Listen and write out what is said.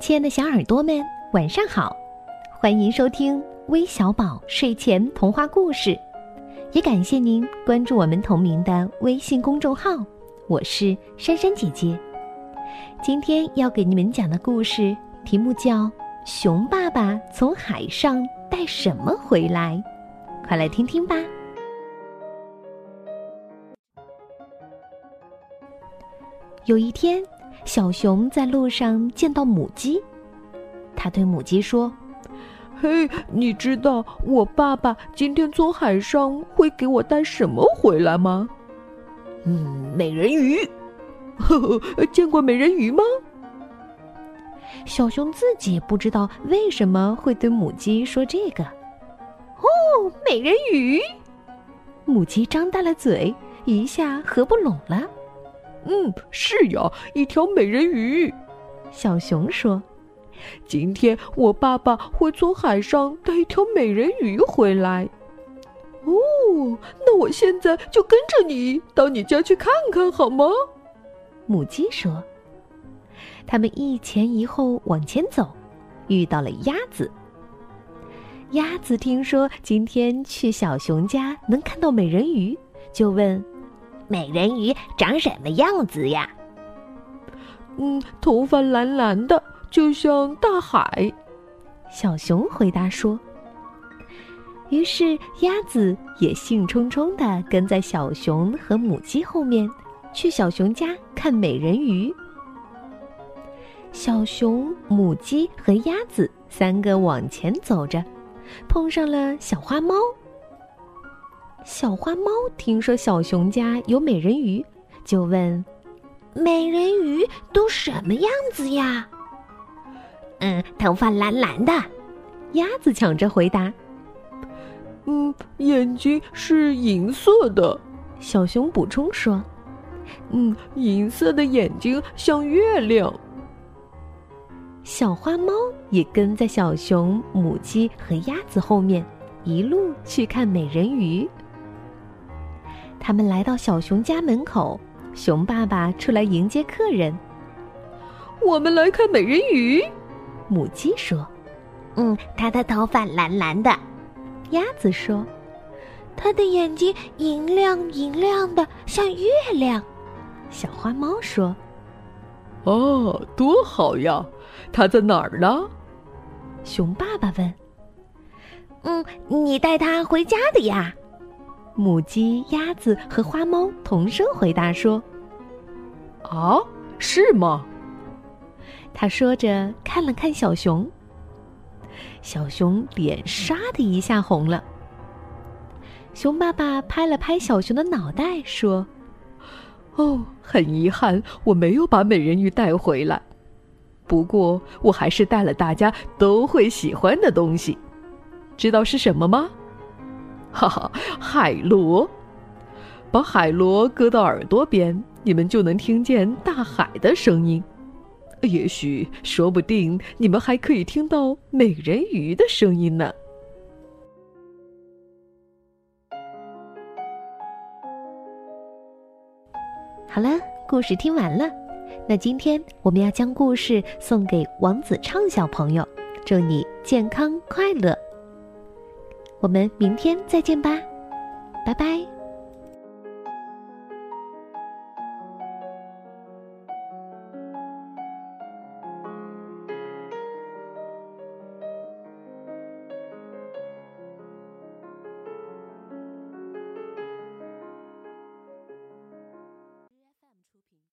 亲爱的小耳朵们，晚上好！欢迎收听微小宝睡前童话故事，也感谢您关注我们同名的微信公众号。我是珊珊姐姐。今天要给你们讲的故事题目叫《熊爸爸从海上带什么回来》，快来听听吧。有一天，小熊在路上见到母鸡，他对母鸡说：“嘿，你知道我爸爸今天从海上会给我带什么回来吗？”“嗯，美人鱼。”“呵呵，见过美人鱼吗？”小熊自己不知道为什么会对母鸡说这个。“哦，美人鱼！”母鸡张大了嘴，一下合不拢了。嗯，是呀，一条美人鱼。小熊说：“今天我爸爸会从海上带一条美人鱼回来。”哦，那我现在就跟着你到你家去看看好吗？母鸡说。他们一前一后往前走，遇到了鸭子。鸭子听说今天去小熊家能看到美人鱼，就问。美人鱼长什么样子呀？嗯，头发蓝蓝的，就像大海。小熊回答说。于是鸭子也兴冲冲的跟在小熊和母鸡后面，去小熊家看美人鱼。小熊、母鸡和鸭子三个往前走着，碰上了小花猫。小花猫听说小熊家有美人鱼，就问：“美人鱼都什么样子呀？”“嗯，头发蓝蓝的。”鸭子抢着回答。“嗯，眼睛是银色的。”小熊补充说。“嗯，银色的眼睛像月亮。”小花猫也跟在小熊、母鸡和鸭子后面，一路去看美人鱼。他们来到小熊家门口，熊爸爸出来迎接客人。我们来看美人鱼，母鸡说：“嗯，它的头发蓝蓝的。”鸭子说：“它的眼睛银亮银亮的，像月亮。”小花猫说：“哦，多好呀！它在哪儿呢？”熊爸爸问。“嗯，你带它回家的呀。”母鸡、鸭子和花猫同声回答说：“啊，是吗？”他说着看了看小熊，小熊脸唰的一下红了。熊爸爸拍了拍小熊的脑袋说：“哦，很遗憾，我没有把美人鱼带回来。不过，我还是带了大家都会喜欢的东西，知道是什么吗？”哈哈，海螺，把海螺搁到耳朵边，你们就能听见大海的声音。也许，说不定，你们还可以听到美人鱼的声音呢。好了，故事听完了，那今天我们要将故事送给王子畅小朋友，祝你健康快乐。我们明天再见吧，拜拜。